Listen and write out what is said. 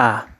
Ah.